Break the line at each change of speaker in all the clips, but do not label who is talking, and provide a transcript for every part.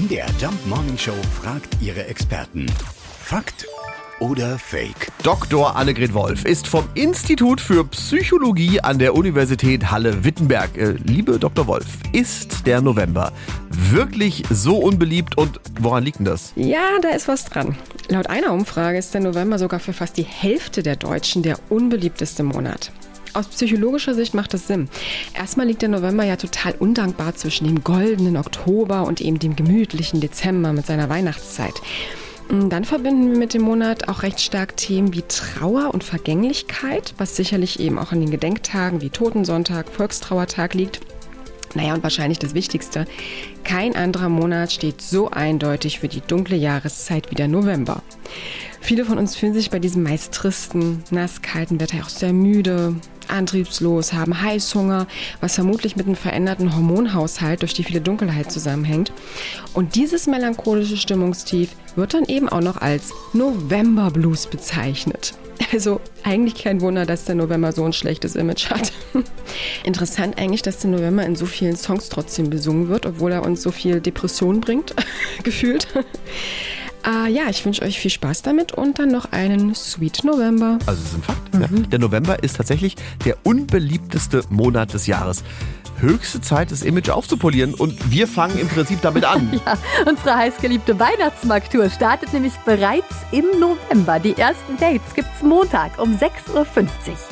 MDR Jump Morning Show fragt ihre Experten. Fakt oder Fake?
Dr. Annegret Wolf ist vom Institut für Psychologie an der Universität Halle-Wittenberg. Äh, liebe Dr. Wolf, ist der November wirklich so unbeliebt und woran liegt denn das?
Ja, da ist was dran. Laut einer Umfrage ist der November sogar für fast die Hälfte der Deutschen der unbeliebteste Monat. Aus psychologischer Sicht macht das Sinn. Erstmal liegt der November ja total undankbar zwischen dem goldenen Oktober und eben dem gemütlichen Dezember mit seiner Weihnachtszeit. Dann verbinden wir mit dem Monat auch recht stark Themen wie Trauer und Vergänglichkeit, was sicherlich eben auch an den Gedenktagen wie Totensonntag, Volkstrauertag liegt. Naja, und wahrscheinlich das Wichtigste, kein anderer Monat steht so eindeutig für die dunkle Jahreszeit wie der November. Viele von uns fühlen sich bei diesem meist tristen, nasskalten Wetter auch sehr müde, antriebslos, haben Heißhunger, was vermutlich mit einem veränderten Hormonhaushalt durch die viele Dunkelheit zusammenhängt. Und dieses melancholische Stimmungstief wird dann eben auch noch als November Blues bezeichnet. Also eigentlich kein Wunder, dass der November so ein schlechtes Image hat. Interessant eigentlich, dass der November in so vielen Songs trotzdem besungen wird, obwohl er uns so viel Depression bringt, gefühlt. Äh, ja, ich wünsche euch viel Spaß damit und dann noch einen Sweet November.
Also, es ist ein Fakt. Mhm. Ja. Der November ist tatsächlich der unbeliebteste Monat des Jahres höchste Zeit, das Image aufzupolieren. Und wir fangen im Prinzip damit an.
ja, unsere heißgeliebte Weihnachtsmarktour startet nämlich bereits im November. Die ersten Dates gibt's Montag um 6.50 Uhr.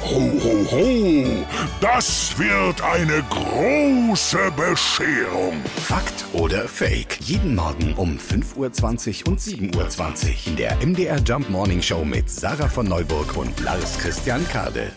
Ho, ho, ho! Das wird eine große Bescherung.
Fakt oder Fake? Jeden Morgen um 5.20 Uhr und 7.20 Uhr in der MDR Jump Morning Show mit Sarah von Neuburg und Lars Christian Kade.